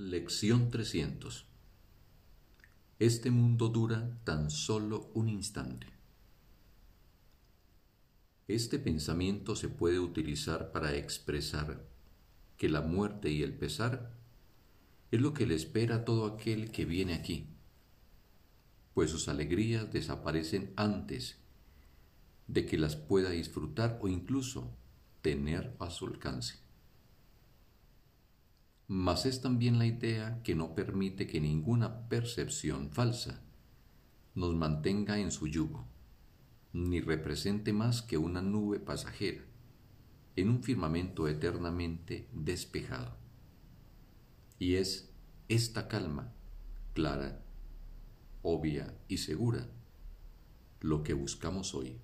Lección 300 Este mundo dura tan solo un instante. Este pensamiento se puede utilizar para expresar que la muerte y el pesar es lo que le espera a todo aquel que viene aquí, pues sus alegrías desaparecen antes de que las pueda disfrutar o incluso tener a su alcance mas es también la idea que no permite que ninguna percepción falsa nos mantenga en su yugo, ni represente más que una nube pasajera en un firmamento eternamente despejado. Y es esta calma, clara, obvia y segura, lo que buscamos hoy.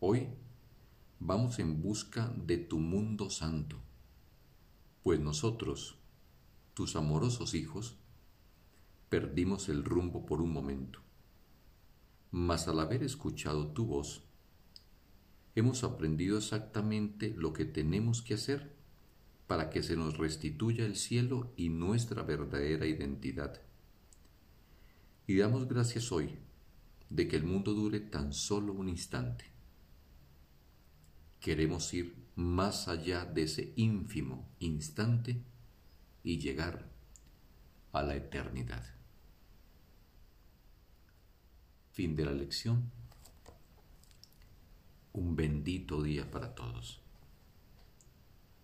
Hoy vamos en busca de tu mundo santo pues nosotros, tus amorosos hijos, perdimos el rumbo por un momento. Mas al haber escuchado tu voz, hemos aprendido exactamente lo que tenemos que hacer para que se nos restituya el cielo y nuestra verdadera identidad. Y damos gracias hoy de que el mundo dure tan solo un instante. Queremos ir más allá de ese ínfimo instante y llegar a la eternidad. Fin de la lección. Un bendito día para todos.